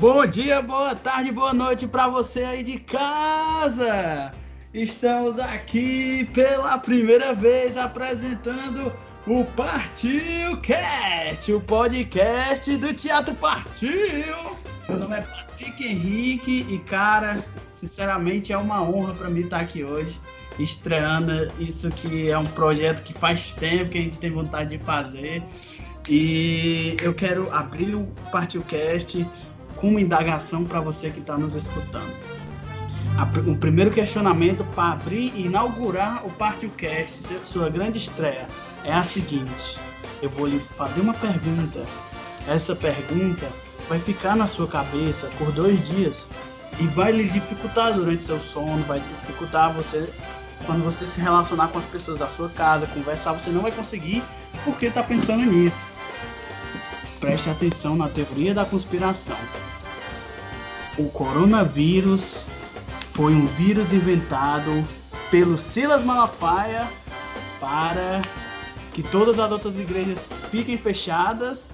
Bom dia, boa tarde, boa noite para você aí de casa. Estamos aqui pela primeira vez apresentando o Partiu Cast, o podcast do Teatro Partiu. Meu nome é Patrick Henrique e, cara, sinceramente é uma honra para mim estar aqui hoje, estreando isso que é um projeto que faz tempo que a gente tem vontade de fazer. E eu quero abrir o Partiu Cast com uma indagação para você que está nos escutando. O primeiro questionamento para abrir e inaugurar o PartioCast, sua grande estreia, é a seguinte: eu vou lhe fazer uma pergunta. Essa pergunta vai ficar na sua cabeça por dois dias e vai lhe dificultar durante seu sono, vai dificultar você quando você se relacionar com as pessoas da sua casa, conversar, você não vai conseguir porque está pensando nisso. Preste atenção na teoria da conspiração o coronavírus foi um vírus inventado pelo Silas Malafaia para que todas as outras igrejas fiquem fechadas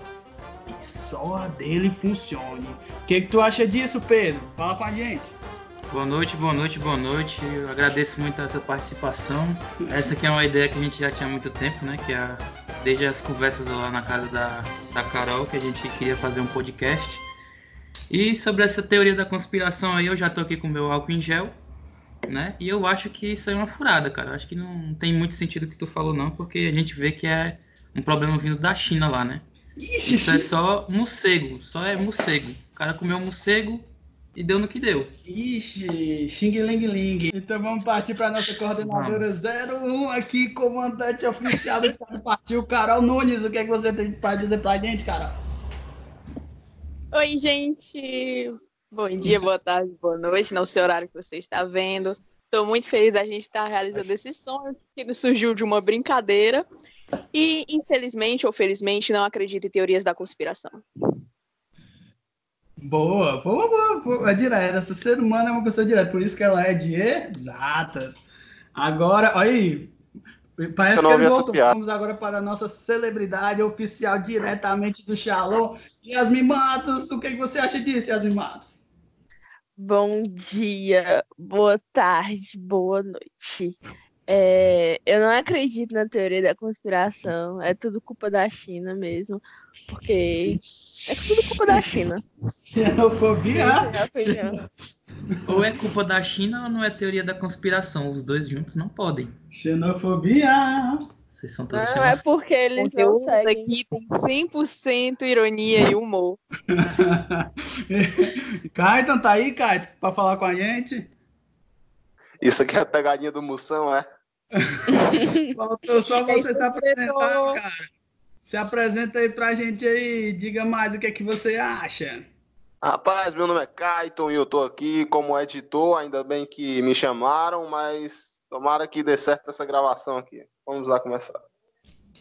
e só a dele funcione. O que, que tu acha disso, Pedro? Fala com a gente. Boa noite, boa noite, boa noite. Eu agradeço muito essa participação. Essa aqui é uma ideia que a gente já tinha há muito tempo, né? Que é desde as conversas lá na casa da, da Carol, que a gente queria fazer um podcast. E sobre essa teoria da conspiração aí, eu já tô aqui com o meu álcool em gel, né? E eu acho que isso é uma furada, cara. Eu acho que não tem muito sentido o que tu falou, não, porque a gente vê que é um problema vindo da China lá, né? Isso é só morcego, só é morcego. O cara comeu morcego e deu no que deu. Ixi, xing ling ling. Então vamos partir para nossa coordenadora 01 aqui, comandante oficial do Estado Partiu, Carol Nunes. O que é que você tem para dizer pra gente, Carol? Oi, gente! Bom dia, boa tarde, boa noite, não sei o horário que você está vendo. Estou muito feliz da gente estar realizando esse sonho que surgiu de uma brincadeira. E, infelizmente ou felizmente, não acredito em teorias da conspiração. Boa, boa, boa, boa. É direta. O ser humano é uma pessoa direta, por isso que ela é de exatas. Agora, olha aí, Parece que ele voltou. Vamos agora para a nossa celebridade oficial diretamente do Shalom. Yasmin Matos, o que você acha disso, Yasmin Matos? Bom dia, boa tarde, boa noite. É, eu não acredito na teoria da conspiração. É tudo culpa da China mesmo. Porque é tudo culpa da China. Xenofobia. Ou é culpa da China ou não é teoria da conspiração. Os dois juntos não podem. Xenofobia. Vocês são todos Não, é porque eles não seguem. aqui tem 100% ironia e humor. Caetan, tá aí, Caetan, pra falar com a gente? Isso aqui é a pegadinha do Moção, é? Faltou só você se apresentar, cara. Se apresenta aí pra gente aí, diga mais o que é que você acha. Rapaz, meu nome é Kaiton e eu tô aqui como editor, ainda bem que me chamaram, mas tomara que dê certo essa gravação aqui. Vamos lá começar.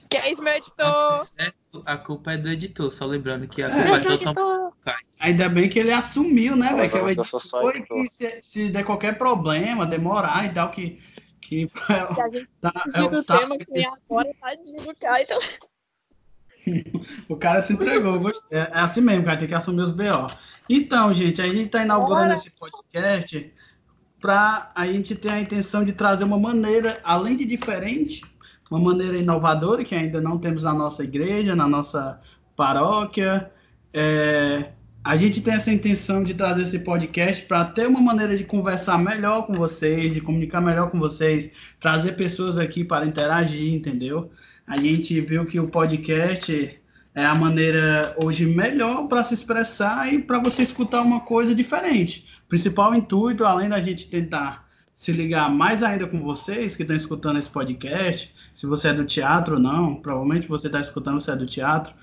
Que é isso, meu editor? Certo, a culpa é do editor, só lembrando que a culpa é, é total. Ainda bem que ele assumiu, né, velho? Que é o editor, que se, se der qualquer problema, demorar e tal, que. Que, que a gente tá, é, do tá, tema que tem agora, tadinho do Kaiton. o cara se entregou, gostei. É assim mesmo, cara, tem que assumir os BO. Então, gente, a gente está inaugurando esse podcast para a gente ter a intenção de trazer uma maneira, além de diferente, uma maneira inovadora que ainda não temos na nossa igreja, na nossa paróquia. É, a gente tem essa intenção de trazer esse podcast para ter uma maneira de conversar melhor com vocês, de comunicar melhor com vocês, trazer pessoas aqui para interagir, entendeu? A gente viu que o podcast é a maneira hoje melhor para se expressar e para você escutar uma coisa diferente. O principal intuito, além da gente tentar se ligar mais ainda com vocês que estão escutando esse podcast, se você é do teatro ou não, provavelmente você está escutando, você é do teatro,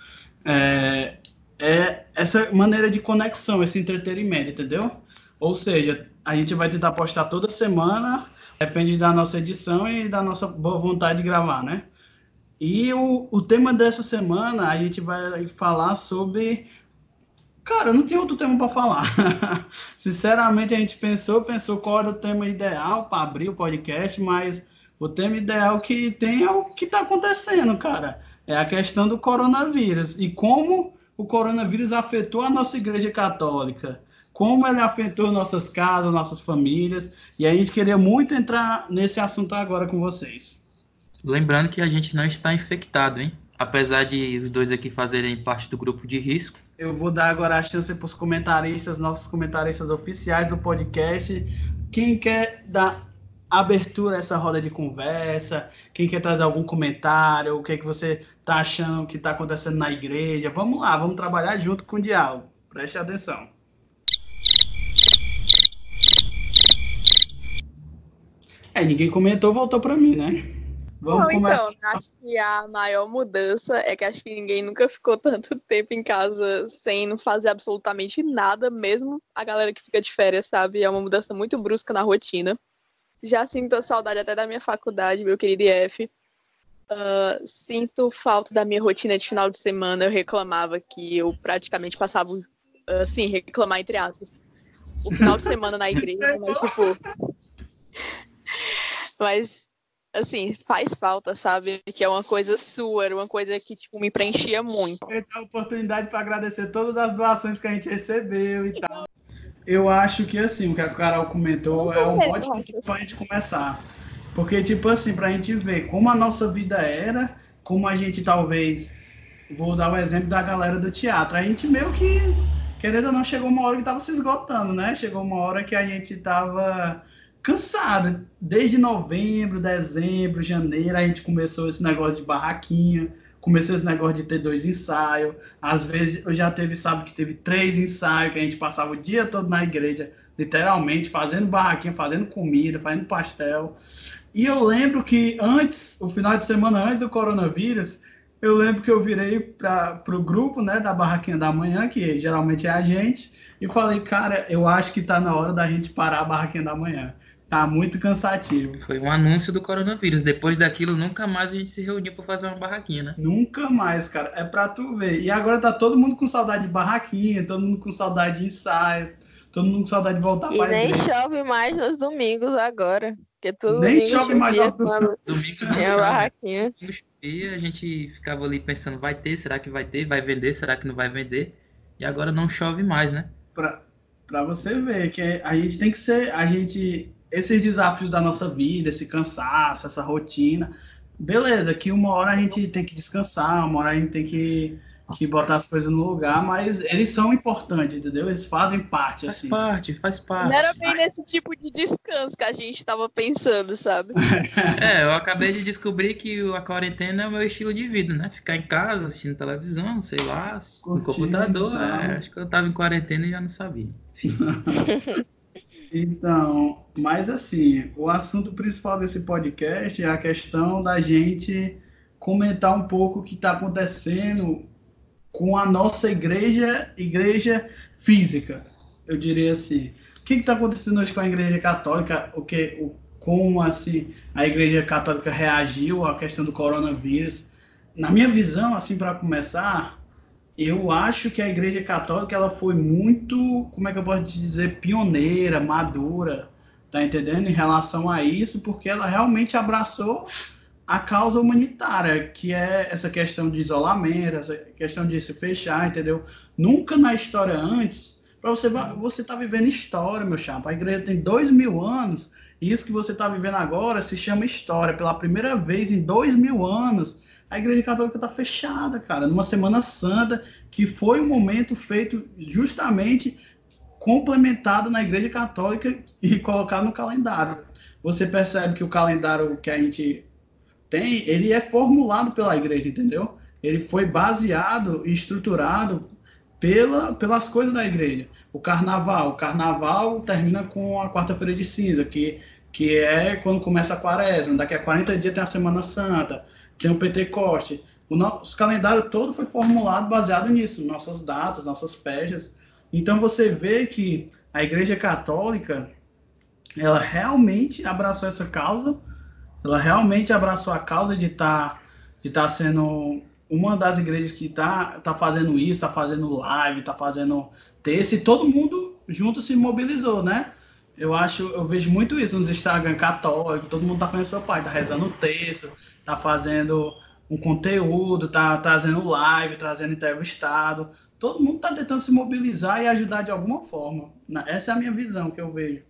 é, é essa maneira de conexão, esse entretenimento, entendeu? Ou seja, a gente vai tentar postar toda semana, depende da nossa edição e da nossa boa vontade de gravar, né? E o, o tema dessa semana a gente vai falar sobre. Cara, não tem outro tema para falar. Sinceramente, a gente pensou, pensou qual era o tema ideal para abrir o podcast, mas o tema ideal que tem é o que está acontecendo, cara. É a questão do coronavírus e como o coronavírus afetou a nossa igreja católica, como ele afetou nossas casas, nossas famílias, e a gente queria muito entrar nesse assunto agora com vocês. Lembrando que a gente não está infectado, hein? Apesar de os dois aqui fazerem parte do grupo de risco. Eu vou dar agora a chance para os comentaristas, nossos comentaristas oficiais do podcast. Quem quer dar abertura a essa roda de conversa, quem quer trazer algum comentário, o que, é que você está achando que está acontecendo na igreja, vamos lá, vamos trabalhar junto com o diálogo. Preste atenção. É, ninguém comentou, voltou para mim, né? Vamos Não, começar. então, acho que a maior mudança é que acho que ninguém nunca ficou tanto tempo em casa sem não fazer absolutamente nada, mesmo a galera que fica de férias, sabe? É uma mudança muito brusca na rotina. Já sinto a saudade até da minha faculdade, meu querido IF. Uh, sinto falta da minha rotina de final de semana. Eu reclamava que eu praticamente passava, assim, reclamar entre aspas, o final de semana na igreja, mas tipo. mas, assim, faz falta, sabe? Que é uma coisa sua, era uma coisa que, tipo, me preenchia muito. Eu a oportunidade para agradecer todas as doações que a gente recebeu e tal. Eu acho que assim, o que a Carol comentou é um ótimo para a gente começar. Porque, tipo assim, para a gente ver como a nossa vida era, como a gente talvez. Vou dar o exemplo da galera do teatro. A gente meio que, querendo ou não, chegou uma hora que tava se esgotando, né? Chegou uma hora que a gente tava cansado. Desde novembro, dezembro, janeiro, a gente começou esse negócio de barraquinha comecei esse negócio de ter dois ensaios. Às vezes eu já teve, sabe, que teve três ensaios, que a gente passava o dia todo na igreja, literalmente, fazendo barraquinha, fazendo comida, fazendo pastel. E eu lembro que antes, o final de semana antes do coronavírus, eu lembro que eu virei para o grupo né, da Barraquinha da Manhã, que geralmente é a gente, e falei, cara, eu acho que está na hora da gente parar a Barraquinha da Manhã. Tá muito cansativo. Foi um anúncio do coronavírus. Depois daquilo, nunca mais a gente se reuniu para fazer uma barraquinha, né? Nunca mais, cara. É pra tu ver. E agora tá todo mundo com saudade de barraquinha, todo mundo com saudade de ensaio, todo mundo com saudade de voltar e pra E nem chove mais nos domingos agora. Porque tudo nem chove mais nos domingos. Domingos não chove. barraquinha. E a gente ficava ali pensando, vai ter, será que vai ter? Vai vender, será que não vai vender? E agora não chove mais, né? Pra, pra você ver que a gente tem que ser, a gente esses desafios da nossa vida, esse cansaço, essa rotina, beleza, que uma hora a gente tem que descansar, uma hora a gente tem que, que botar as coisas no lugar, mas eles são importantes, entendeu? Eles fazem parte, faz assim. Faz parte, faz parte. Não era bem nesse tipo de descanso que a gente estava pensando, sabe? é, eu acabei de descobrir que a quarentena é o meu estilo de vida, né? Ficar em casa, assistindo televisão, sei lá, Curtindo, no computador. É, acho que eu estava em quarentena e já não sabia. Então, mas assim, o assunto principal desse podcast é a questão da gente comentar um pouco o que está acontecendo com a nossa igreja, igreja física, eu diria assim. O que está acontecendo hoje com a igreja católica? O que, o, como assim a igreja católica reagiu à questão do coronavírus? Na minha visão, assim, para começar, eu acho que a Igreja Católica ela foi muito, como é que eu posso dizer, pioneira, madura, tá entendendo? Em relação a isso, porque ela realmente abraçou a causa humanitária, que é essa questão de isolamento, essa questão de se fechar, entendeu? Nunca na história antes, para você você tá vivendo história, meu chapa. A igreja tem dois mil anos, e isso que você está vivendo agora se chama história. Pela primeira vez em dois mil anos, a Igreja Católica está fechada, cara, numa Semana Santa, que foi um momento feito justamente complementado na Igreja Católica e colocado no calendário. Você percebe que o calendário que a gente tem, ele é formulado pela Igreja, entendeu? Ele foi baseado e estruturado pela, pelas coisas da Igreja. O Carnaval, o Carnaval termina com a Quarta-feira de Cinza, que, que é quando começa a Quaresma. Daqui a 40 dias tem a Semana Santa tem o Pentecoste. O nosso calendário todo foi formulado baseado nisso, nossas datas, nossas festas. Então você vê que a Igreja Católica, ela realmente abraçou essa causa, ela realmente abraçou a causa de estar tá, de tá sendo uma das igrejas que está tá fazendo isso, está fazendo live, está fazendo texto, e todo mundo junto se mobilizou, né? Eu acho, eu vejo muito isso nos Instagram católicos, todo mundo tá fazendo sua parte, tá rezando o texto, tá fazendo um conteúdo, tá trazendo live, trazendo entrevistado. Todo mundo está tentando se mobilizar e ajudar de alguma forma. Essa é a minha visão que eu vejo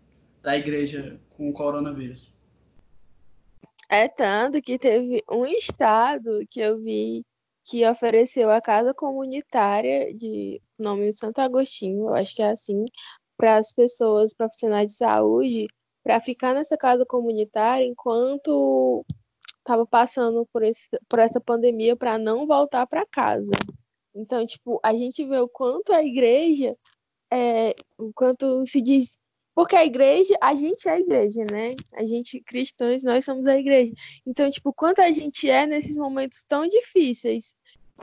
da igreja com o coronavírus. É tanto que teve um estado que eu vi que ofereceu a casa comunitária de nome de Santo Agostinho, eu acho que é assim, para as pessoas profissionais de saúde, para ficar nessa casa comunitária enquanto estava passando por, esse, por essa pandemia para não voltar para casa. Então, tipo, a gente vê o quanto a igreja, é, o quanto se diz. Porque a igreja, a gente é a igreja, né? A gente, cristãos, nós somos a igreja. Então, tipo, quanto a gente é nesses momentos tão difíceis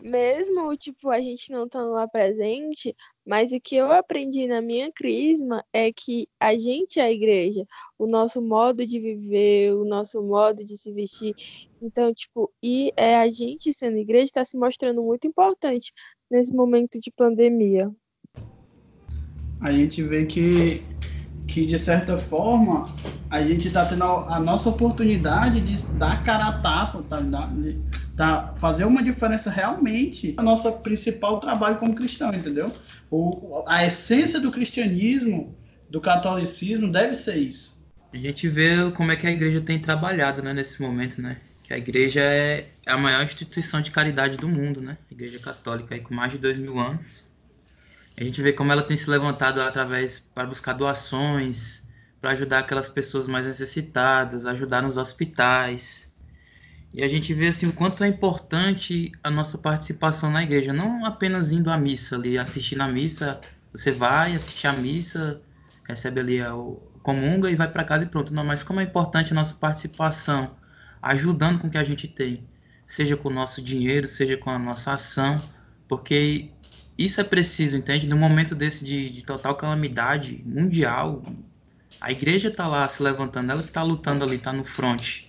mesmo, tipo, a gente não estando lá presente, mas o que eu aprendi na minha crisma é que a gente é a igreja, o nosso modo de viver, o nosso modo de se vestir. Então, tipo, e é a gente sendo igreja está se mostrando muito importante nesse momento de pandemia. A gente vê que, que de certa forma, a gente está tendo a, nossa oportunidade de dar cara a tapa, tá? tá? Fazer uma diferença realmente no nosso principal trabalho como cristão, entendeu? O, a essência do cristianismo, do catolicismo, deve ser isso. A gente vê como é que a igreja tem trabalhado né, nesse momento, né? Que a igreja é a maior instituição de caridade do mundo, né? A igreja católica, aí, com mais de dois mil anos. A gente vê como ela tem se levantado através para buscar doações, para ajudar aquelas pessoas mais necessitadas, ajudar nos hospitais, e a gente vê assim o quanto é importante a nossa participação na igreja, não apenas indo à missa ali, assistir na missa, você vai assistir a missa, recebe ali o comunga e vai para casa e pronto, não, mas como é importante a nossa participação, ajudando com o que a gente tem, seja com o nosso dinheiro, seja com a nossa ação, porque isso é preciso, entende? No momento desse de, de total calamidade mundial, a igreja está lá se levantando, ela que está lutando ali, está no fronte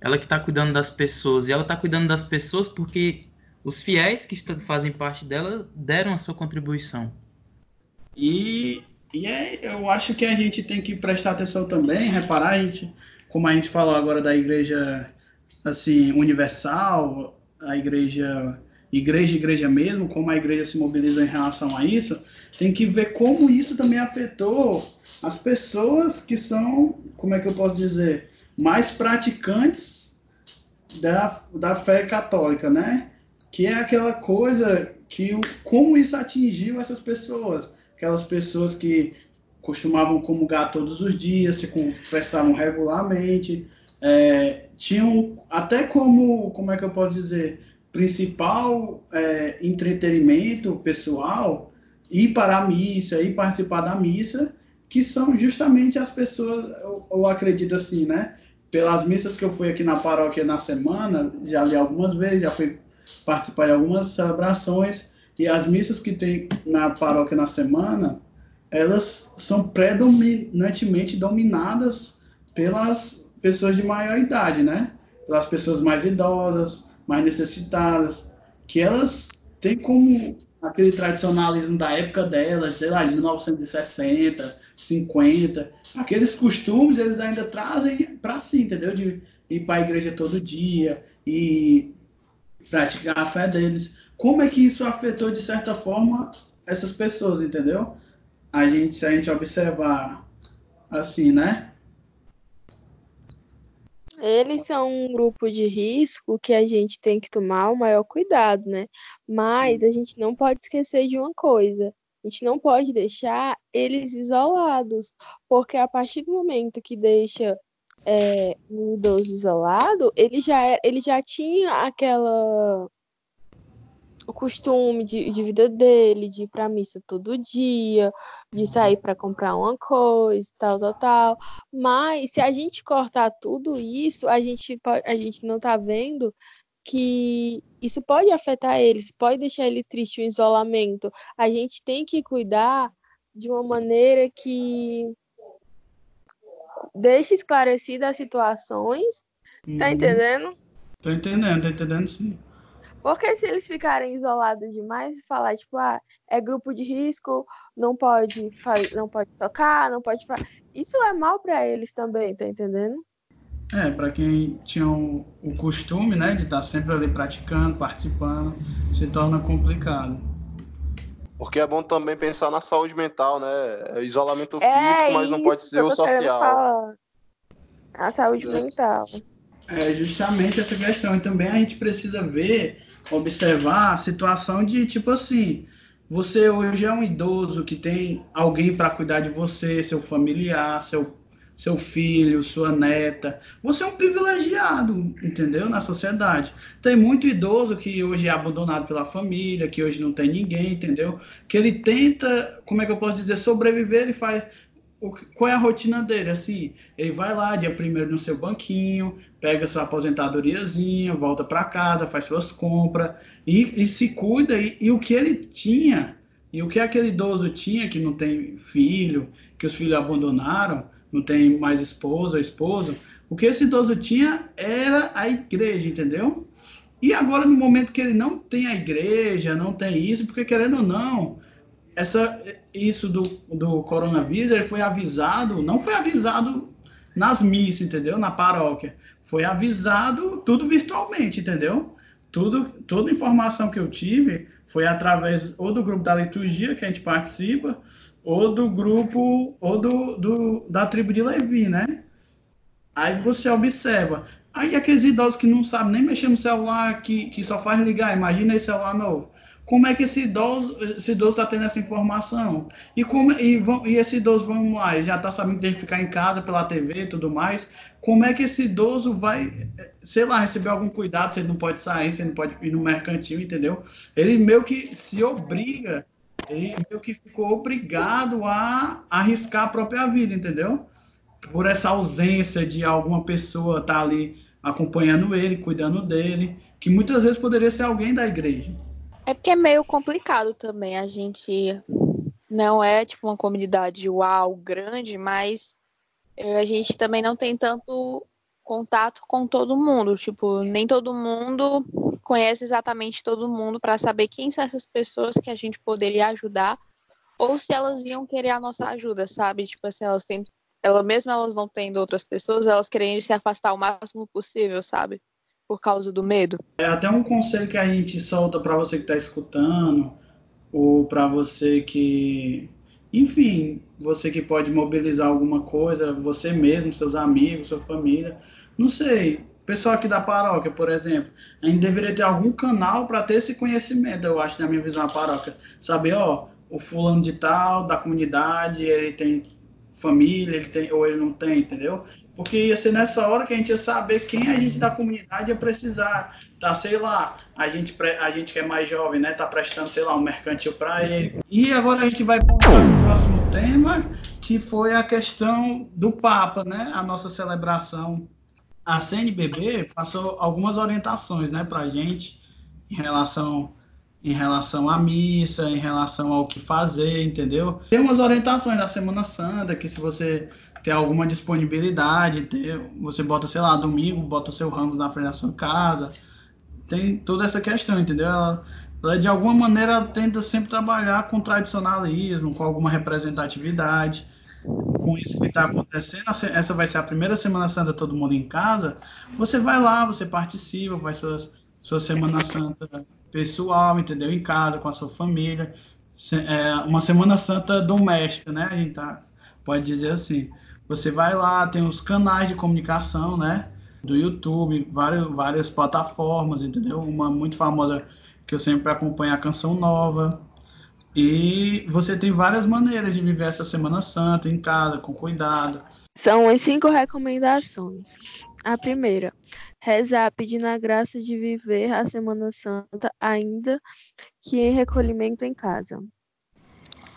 ela que está cuidando das pessoas. E ela está cuidando das pessoas porque os fiéis que fazem parte dela deram a sua contribuição. E, e é, eu acho que a gente tem que prestar atenção também, reparar, a gente, como a gente falou agora da igreja assim universal, a igreja igreja igreja mesmo, como a igreja se mobiliza em relação a isso, tem que ver como isso também afetou as pessoas que são, como é que eu posso dizer, mais praticantes da, da fé católica, né? Que é aquela coisa que como isso atingiu essas pessoas, aquelas pessoas que costumavam comungar todos os dias, se conversavam regularmente, é, tinham até como, como é que eu posso dizer, principal é, entretenimento pessoal ir para a missa, ir participar da missa, que são justamente as pessoas, eu, eu acredito assim, né? pelas missas que eu fui aqui na paróquia na semana, já li algumas vezes, já fui participar de algumas celebrações, e as missas que tem na paróquia na semana, elas são predominantemente dominadas pelas pessoas de maior idade, né? Pelas pessoas mais idosas, mais necessitadas, que elas têm como aquele tradicionalismo da época delas, sei lá, de 1960, 50, aqueles costumes eles ainda trazem para si, entendeu? De ir para a igreja todo dia e praticar a fé deles. Como é que isso afetou, de certa forma, essas pessoas, entendeu? A gente, se a gente observar assim, né? Eles são um grupo de risco que a gente tem que tomar o maior cuidado, né? Mas a gente não pode esquecer de uma coisa: a gente não pode deixar eles isolados, porque a partir do momento que deixa é, um idoso isolado, ele já, é, ele já tinha aquela o costume de, de vida dele, de ir para missa todo dia, de sair para comprar uma coisa, tal, tal, tal. Mas se a gente cortar tudo isso, a gente, a gente não está vendo que isso pode afetar eles, pode deixar ele triste, o isolamento. A gente tem que cuidar de uma maneira que deixe esclarecidas as situações. Tá uhum. Tá entendendo? Tô entendendo, tô entendendo sim. Porque se eles ficarem isolados demais e falar, tipo, ah, é grupo de risco, não pode, não pode tocar, não pode. Isso é mal para eles também, tá entendendo? É, para quem tinha o, o, costume, né, de estar sempre ali praticando, participando, se torna complicado. Porque é bom também pensar na saúde mental, né? É isolamento é físico, mas não pode ser o social. A saúde é. mental. É justamente essa questão. E também a gente precisa ver, observar a situação de tipo assim, você hoje é um idoso que tem alguém para cuidar de você, seu familiar, seu seu filho, sua neta. Você é um privilegiado, entendeu? Na sociedade. Tem muito idoso que hoje é abandonado pela família, que hoje não tem ninguém, entendeu? Que ele tenta, como é que eu posso dizer, sobreviver e faz. Qual é a rotina dele? Assim, ele vai lá dia primeiro no seu banquinho, pega sua aposentadoriazinha, volta para casa, faz suas compras e, e se cuida. E, e o que ele tinha, e o que aquele idoso tinha que não tem filho, que os filhos abandonaram, não tem mais esposa, esposa. O que esse idoso tinha era a igreja, entendeu? E agora, no momento que ele não tem a igreja, não tem isso, porque querendo ou não, essa, isso do, do coronavírus, ele foi avisado, não foi avisado nas missas, entendeu? Na paróquia. Foi avisado tudo virtualmente, entendeu? Tudo, toda informação que eu tive foi através ou do grupo da liturgia que a gente participa, ou do grupo, ou do, do, da tribo de Levi, né? Aí você observa. Aí aqueles idosos que não sabem nem mexer no celular, que, que só faz ligar, imagina esse celular novo. Como é que esse idoso esse está tendo essa informação? E, como, e, vão, e esse idoso, vamos lá, já está sabendo que tem que ficar em casa pela TV e tudo mais. Como é que esse idoso vai, sei lá, receber algum cuidado se ele não pode sair, se ele não pode ir no mercantil, entendeu? Ele meio que se obriga ele meio que ficou obrigado a arriscar a própria vida, entendeu? Por essa ausência de alguma pessoa estar tá ali acompanhando ele, cuidando dele, que muitas vezes poderia ser alguém da igreja. É porque é meio complicado também. A gente não é tipo uma comunidade uau grande, mas eh, a gente também não tem tanto contato com todo mundo. Tipo, nem todo mundo conhece exatamente todo mundo para saber quem são essas pessoas que a gente poderia ajudar ou se elas iam querer a nossa ajuda, sabe? Tipo assim, elas têm, ela mesmo elas não tendo outras pessoas, elas querem se afastar o máximo possível, sabe? Por causa do medo. É até um conselho que a gente solta para você que está escutando ou para você que enfim, você que pode mobilizar alguma coisa, você mesmo, seus amigos, sua família, não sei, pessoal aqui da paróquia, por exemplo, a gente deveria ter algum canal para ter esse conhecimento, eu acho, na minha visão, a paróquia. Saber, ó, o fulano de tal, da comunidade, ele tem família, ele tem, ou ele não tem, entendeu? Porque ia ser nessa hora que a gente ia saber quem a gente da comunidade ia precisar. Tá, sei lá, a gente, a gente que é mais jovem, né, tá prestando, sei lá, um mercantil para ele. E agora a gente vai para o próximo tema, que foi a questão do Papa, né, a nossa celebração a CNBB passou algumas orientações, né, para a gente em relação em relação à missa, em relação ao que fazer, entendeu? Tem umas orientações da Semana Santa que se você tem alguma disponibilidade, ter, você bota, sei lá, domingo, bota o seu ramos na frente da sua casa. Tem toda essa questão, entendeu? Ela, ela de alguma maneira tenta sempre trabalhar com tradicionalismo, com alguma representatividade com isso que está acontecendo, essa vai ser a primeira Semana Santa todo mundo em casa, você vai lá, você participa, vai suas, sua Semana Santa pessoal, entendeu? Em casa, com a sua família. É uma Semana Santa doméstica, né? A gente tá, pode dizer assim. Você vai lá, tem os canais de comunicação, né? Do YouTube, várias, várias plataformas, entendeu? Uma muito famosa que eu sempre acompanho, a Canção Nova, e você tem várias maneiras de viver essa Semana Santa em casa, com cuidado. São as cinco recomendações. A primeira, rezar pedindo a graça de viver a Semana Santa ainda que em recolhimento em casa.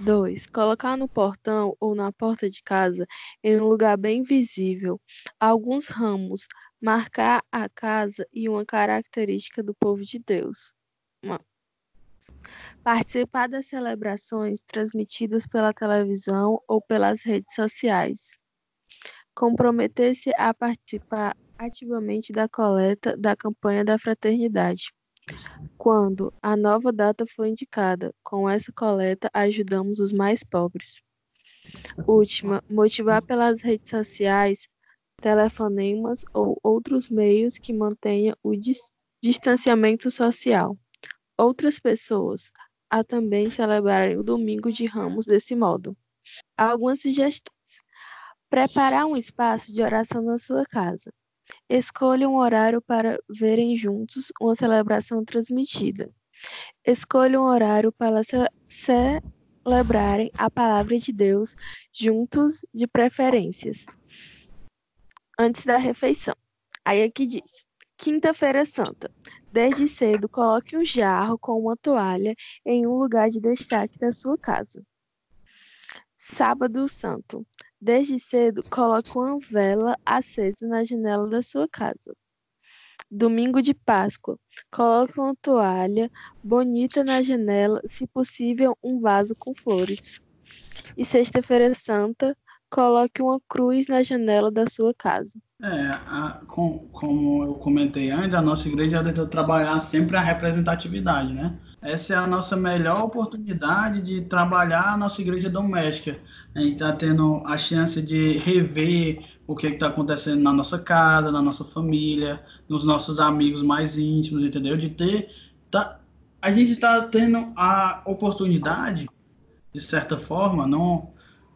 2. Colocar no portão ou na porta de casa, em um lugar bem visível, alguns ramos, marcar a casa e uma característica do povo de Deus. Participar das celebrações transmitidas pela televisão ou pelas redes sociais. Comprometer-se a participar ativamente da coleta da campanha da fraternidade. Quando a nova data for indicada, com essa coleta ajudamos os mais pobres. Última, motivar pelas redes sociais telefonemas ou outros meios que mantenham o dis distanciamento social. Outras pessoas a também celebrarem o Domingo de Ramos desse modo. Algumas sugestões. Preparar um espaço de oração na sua casa. Escolha um horário para verem juntos uma celebração transmitida. Escolha um horário para celebrarem a palavra de Deus juntos, de preferências, antes da refeição. Aí aqui diz: Quinta-feira Santa. Desde cedo, coloque um jarro com uma toalha em um lugar de destaque da sua casa. Sábado Santo. Desde cedo, coloque uma vela acesa na janela da sua casa. Domingo de Páscoa. Coloque uma toalha bonita na janela, se possível, um vaso com flores. E Sexta-feira Santa, coloque uma cruz na janela da sua casa. É, a, com, como eu comentei antes, a nossa igreja deve trabalhar sempre a representatividade, né? Essa é a nossa melhor oportunidade de trabalhar a nossa igreja doméstica. A gente está tendo a chance de rever o que está acontecendo na nossa casa, na nossa família, nos nossos amigos mais íntimos, entendeu? De ter. Tá, a gente está tendo a oportunidade, de certa forma, não,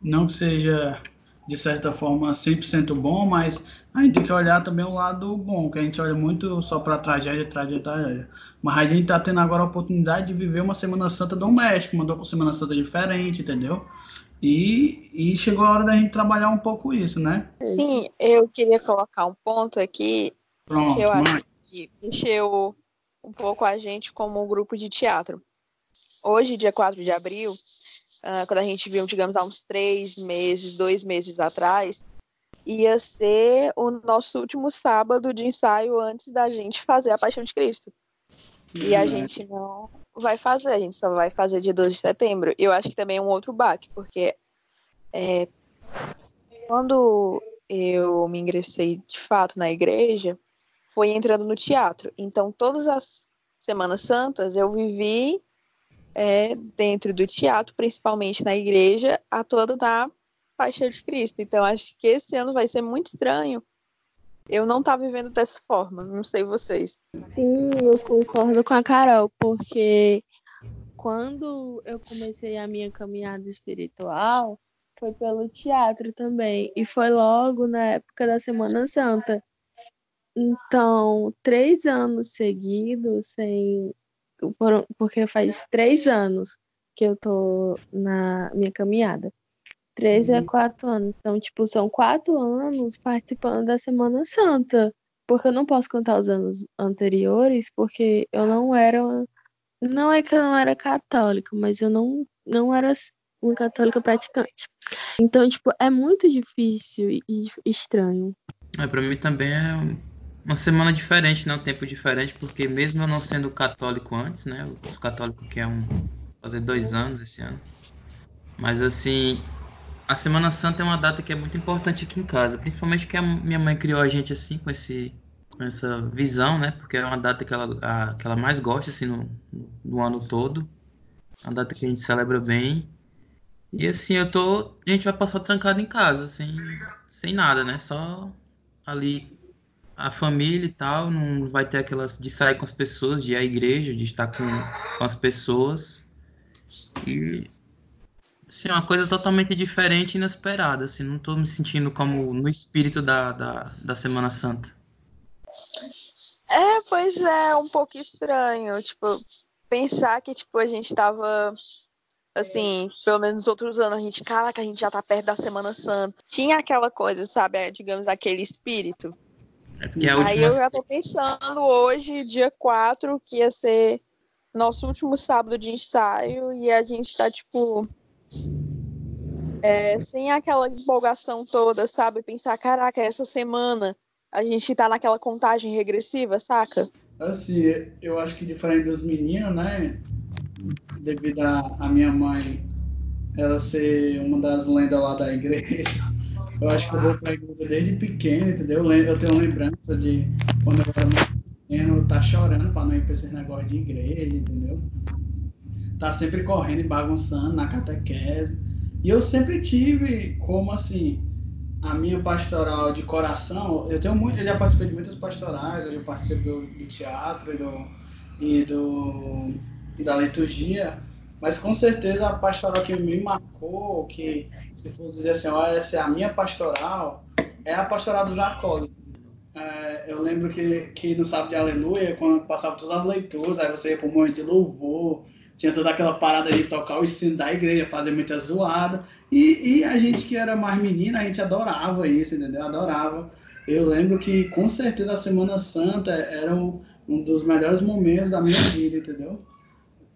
não que seja de certa forma 100% bom, mas a gente tem que olhar também o lado bom, que a gente olha muito só para tragédia, tragédia, tragédia. Mas a gente está tendo agora a oportunidade de viver uma Semana Santa doméstica, uma Semana Santa diferente, entendeu? E, e chegou a hora da gente trabalhar um pouco isso, né? Sim, eu queria colocar um ponto aqui Pronto, que eu mãe. acho que mexeu um pouco a gente como um grupo de teatro. Hoje, dia 4 de abril, ah, quando a gente viu, digamos, há uns três meses, dois meses atrás, ia ser o nosso último sábado de ensaio antes da gente fazer a Paixão de Cristo. E a Uhum. gente não vai fazer, a gente só vai fazer dia 12 de setembro. Eu acho que também é um outro baque, porque é, quando eu me ingressei de fato na igreja, foi entrando no teatro. Então, todas as Semanas Santas eu vivi é, dentro do teatro, principalmente na igreja, atuando na Paixão de Cristo. Então, acho que esse ano vai ser muito estranho eu não estar vivendo dessa forma. Não sei vocês. Sim, eu concordo com a Carol, porque quando eu comecei a minha caminhada espiritual, foi pelo teatro também, e foi logo na época da Semana Santa. Então, três anos seguidos, sem. Porque faz três anos que eu tô na minha caminhada. Três a Uhum. quatro anos. Então, tipo, são quatro anos participando da Semana Santa. Porque eu não posso contar os anos anteriores, porque eu não era. Não é que eu não era católica, mas eu não, não era uma católica praticante. Então, tipo, é muito difícil e estranho. É, pra mim também é um- uma semana diferente, né? Um tempo diferente, porque mesmo eu não sendo católico antes, né? Eu sou católico que é um fazer dois anos esse ano. Mas assim, a Semana Santa é uma data que é muito importante aqui em casa, principalmente que a minha mãe criou a gente assim com esse com essa visão, né? Porque é uma data que ela, a- que ela mais gosta assim no, no ano todo. Uma data que a gente celebra bem. E assim, eu tô, a gente vai passar trancado em casa, sem sem nada, né? Só ali a família e tal, não vai ter aquelas de sair com as pessoas, de ir à igreja, de estar com, com as pessoas. E assim, uma coisa totalmente diferente e inesperada, assim, não tô me sentindo como no espírito da, da, da Semana Santa. É, pois é, um pouco estranho. Tipo, pensar que, tipo, a gente tava. Assim, pelo menos nos outros anos, a gente, caraca, a gente já tá perto da Semana Santa. Tinha aquela coisa, sabe? é, Digamos, aquele espírito. É Aí eu já tô pensando hoje, dia 4, que ia ser nosso último sábado de ensaio, e a gente tá, tipo. É, sem aquela empolgação toda, sabe? Pensar, caraca, essa semana a gente tá naquela contagem regressiva, saca? Assim, eu acho que diferente dos meninos, né? Devido a, minha mãe ela ser uma das lendas lá da igreja, eu acho que eu vou pra igreja desde pequeno, entendeu? Eu tenho lembrança de quando eu era muito pequeno, eu tá chorando pra não ir pra esses negócios de igreja, entendeu? Tá sempre correndo e bagunçando na catequese. E eu sempre tive como assim, a minha pastoral de coração, eu tenho muito, eu já participei de muitas pastorais, eu já participei do, teatro e do, e do da liturgia, mas com certeza a pastoral que me marcou, que se fosse dizer assim, olha, essa é a minha pastoral, é a pastoral dos acólitos. É, eu lembro que, que no sábado de aleluia, quando passava todas as leituras, aí você ia para o momento de louvor, tinha toda aquela parada de tocar o sino da igreja, fazer muita zoada. E, e a gente que era mais menina, a gente adorava isso, entendeu? Adorava. Eu lembro que com certeza a Semana Santa era um, um dos melhores momentos da minha vida, entendeu?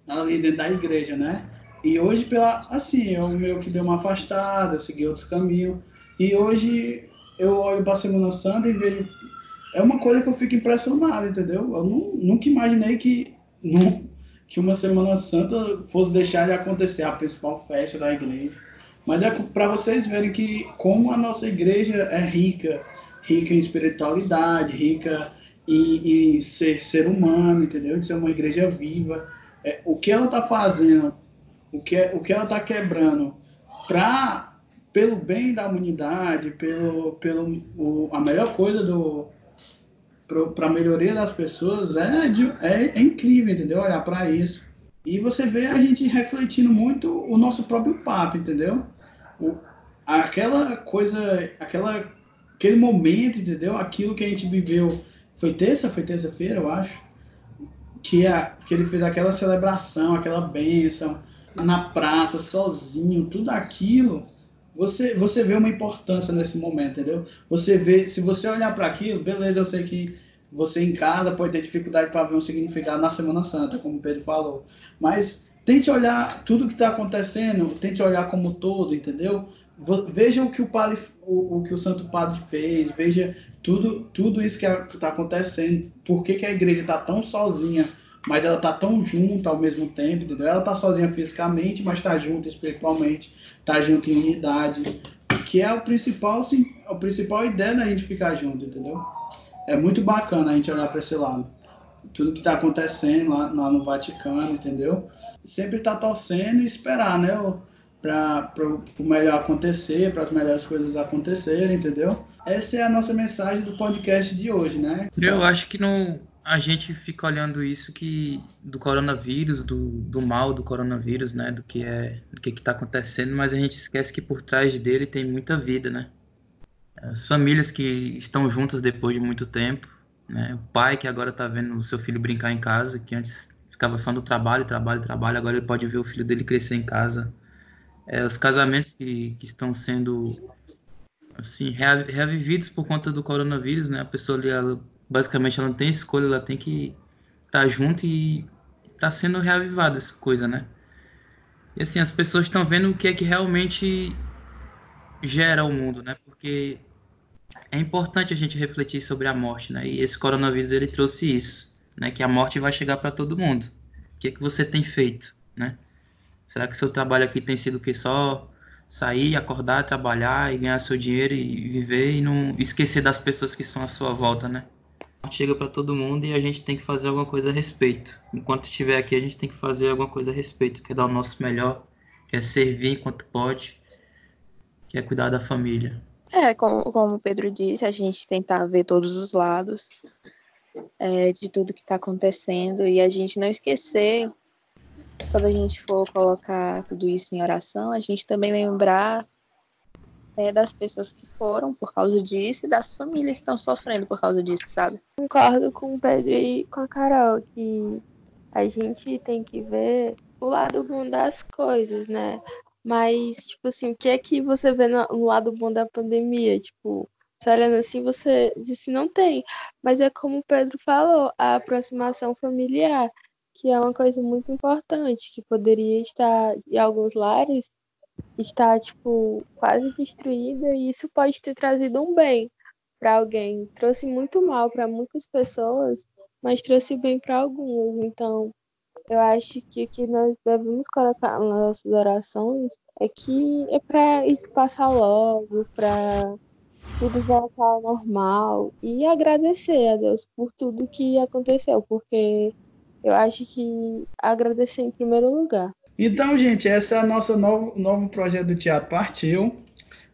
Ali dentro da igreja, né? E hoje, pela, assim, eu meio que dei uma afastada, eu segui outros caminhos. E hoje eu olho para a Semana Santa e vejo. É uma coisa que eu fico impressionado, entendeu? Eu não, nunca imaginei que, que uma Semana Santa fosse deixar de acontecer, a principal festa da igreja. Mas é para vocês verem que como a nossa igreja é rica, rica em espiritualidade, rica em, em ser ser humano, entendeu? De ser uma igreja viva. É, o que ela está fazendo, o que, o que ela está quebrando para pelo bem da humanidade, pelo, pelo o, a melhor coisa do para a melhoria das pessoas é, é, é incrível, entendeu? Olhar para isso. E você vê a gente refletindo muito o nosso próprio papo, entendeu? O, aquela coisa, aquela, aquele momento, entendeu? Aquilo que a gente viveu. Foi terça? Foi terça-feira, eu acho. Que, a, que ele fez aquela celebração, aquela bênção, na praça, sozinho, tudo aquilo você, você vê uma importância nesse momento, entendeu? Você vê, se você olhar para aquilo, beleza, eu sei que você em casa pode ter dificuldade para ver um significado na Semana Santa, como o Pedro falou. Mas tente olhar tudo que está acontecendo, tente olhar como todo, entendeu? Veja o que o padre, o, o que o Santo Padre fez, veja tudo, tudo isso que está acontecendo, por que, que a igreja está tão sozinha, mas ela está tão junta ao mesmo tempo, entendeu? Ela está sozinha fisicamente, mas está junta espiritualmente estar tá junto em unidade, que é o principal, sim, a principal ideia da gente ficar junto, entendeu? É muito bacana a gente olhar para esse lado. Tudo que está acontecendo lá, lá, no Vaticano, entendeu? Sempre tá torcendo e esperar, né? Para o melhor acontecer, para as melhores coisas acontecerem, entendeu? Essa é a nossa mensagem do podcast de hoje, né? Eu acho que não, a gente fica olhando isso que do coronavírus, do, do mal do coronavírus, né, do que é, do que está acontecendo, mas a gente esquece que por trás dele tem muita vida, né? As famílias que estão juntas depois de muito tempo, né? O pai que agora está vendo o seu filho brincar em casa, que antes ficava só no trabalho, trabalho, trabalho, agora ele pode ver o filho dele crescer em casa. É, os casamentos que, que estão sendo assim reavividos por conta do coronavírus, né? A pessoa ali ela basicamente ela não tem escolha, ela tem que estar tá junto e tá sendo reavivada essa coisa, né? E assim, as pessoas estão vendo o que é que realmente gera o mundo, né? Porque é importante a gente refletir sobre a morte, né? E esse coronavírus ele trouxe isso, né? Que a morte vai chegar para todo mundo. O que é que você tem feito, né? Será que seu trabalho aqui tem sido que só sair, acordar, trabalhar e ganhar seu dinheiro e viver e não esquecer das pessoas que estão à sua volta, né? Chega para todo mundo e a gente tem que fazer alguma coisa a respeito. Enquanto estiver aqui, a gente tem que fazer alguma coisa a respeito, que é dar o nosso melhor, que é servir enquanto pode, que é cuidar da família. É, como, como o Pedro disse, a gente tentar ver todos os lados é, de tudo que está acontecendo e a gente não esquecer, quando a gente for colocar tudo isso em oração, a gente também lembrar é, das pessoas que foram por causa disso e das famílias que estão sofrendo por causa disso, sabe? Concordo com o Pedro e com a Carol que a gente tem que ver o lado bom das coisas, né? Mas, tipo assim, o que é que você vê no, lado bom da pandemia? Tipo, você olhando assim, você disse não tem. Mas é como o Pedro falou, a aproximação familiar, que é uma coisa muito importante, que poderia estar em alguns lares está tipo quase destruída e isso pode ter trazido um bem para alguém. Trouxe muito mal para muitas pessoas, mas trouxe bem para algumas. Então, eu acho que o que nós devemos colocar nas nossas orações é que é para isso passar logo, para tudo voltar ao normal e agradecer a Deus por tudo que aconteceu, porque eu acho que agradecer em primeiro lugar. Então, gente, esse é o nosso novo, novo projeto do Teatro Partiu.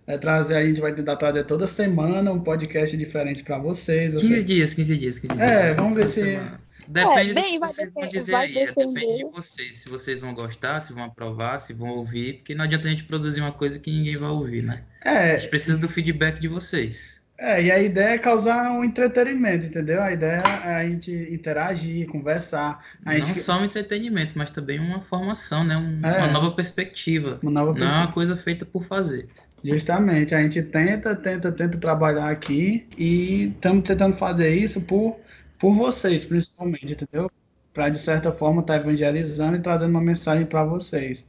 É trazer, a gente vai tentar trazer toda semana um podcast diferente para vocês. 15 vocês... dias, 15 dias, 15 É, dias. vamos ver se- semana. Depende É, bem, do que vai vocês vão dizer aí. é, Depende de vocês. Se vocês vão gostar, se vão aprovar, se vão ouvir. Porque não adianta a gente produzir uma coisa que ninguém vai ouvir, né? A É, gente precisa do feedback de vocês. É, e a ideia é causar um entretenimento, entendeu? A ideia é a gente interagir, conversar. A Não gente só um entretenimento, mas também uma formação, né? Um- É. Uma nova perspectiva. uma nova Não é uma coisa feita por fazer. Justamente, a gente tenta, tenta, tenta trabalhar aqui e estamos tentando fazer isso por, por vocês, principalmente, entendeu? Para, de certa forma, estar evangelizando e trazendo uma mensagem para vocês.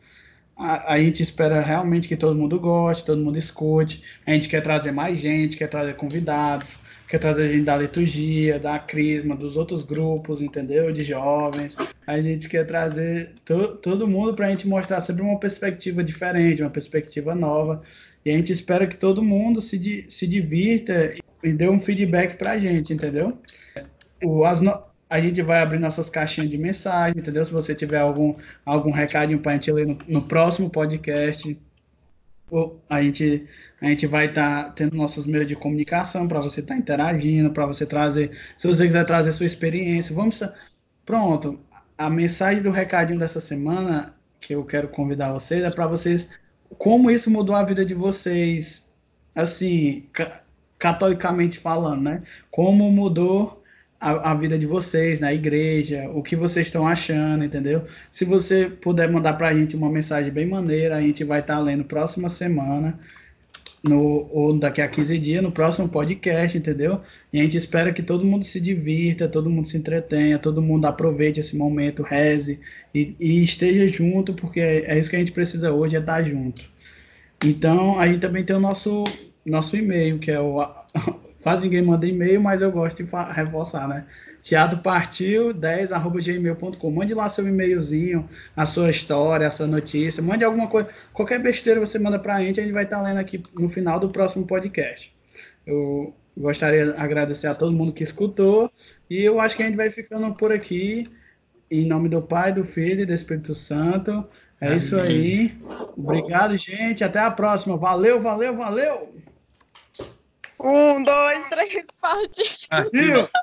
A, a gente espera realmente que todo mundo goste, todo mundo escute. A gente quer trazer mais gente, quer trazer convidados, quer trazer gente da liturgia, da crisma, dos outros grupos, entendeu? De jovens. A gente quer trazer to, todo mundo para a gente mostrar sempre uma perspectiva diferente, uma perspectiva nova. E a gente espera que todo mundo se, di- se divirta e dê um feedback pra gente, entendeu? O, as no- a gente vai abrir nossas caixinhas de mensagem, entendeu? Se você tiver algum, algum recadinho pra gente ler no, no próximo podcast, a gente, a gente vai estar tendo nossos meios de comunicação para você estar interagindo, para você trazer, se você quiser trazer sua experiência, vamos. Pronto, a mensagem do recadinho dessa semana que eu quero convidar vocês é para vocês como isso mudou a vida de vocês, assim, ca- catolicamente falando, né? Como mudou a, a vida de vocês na igreja, o que vocês estão achando, entendeu? Se você puder mandar pra gente uma mensagem bem maneira, a gente vai estar lendo próxima semana, no, ou daqui a 15 dias, no próximo podcast, entendeu? E a gente espera que todo mundo se divirta, todo mundo se entretenha, todo mundo aproveite esse momento, reze e, e esteja junto, porque é, é isso que a gente precisa hoje, é estar junto. Então, a gente também tem o nosso, nosso e-mail, que é o. Quase ninguém manda e-mail, mas eu gosto de reforçar, né? teatropartiu10.gmail.com. Mande lá seu e-mailzinho, a sua história, a sua notícia, mande alguma coisa, qualquer besteira você manda pra gente, a gente vai estar lendo aqui no final do próximo podcast. Eu gostaria de agradecer a todo mundo que escutou e eu acho que a gente vai ficando por aqui. Em nome do Pai, do Filho e do Espírito Santo. É isso aí. Obrigado, gente. Até a próxima. Valeu, valeu, valeu. Um, dois, três, parte. Partiu.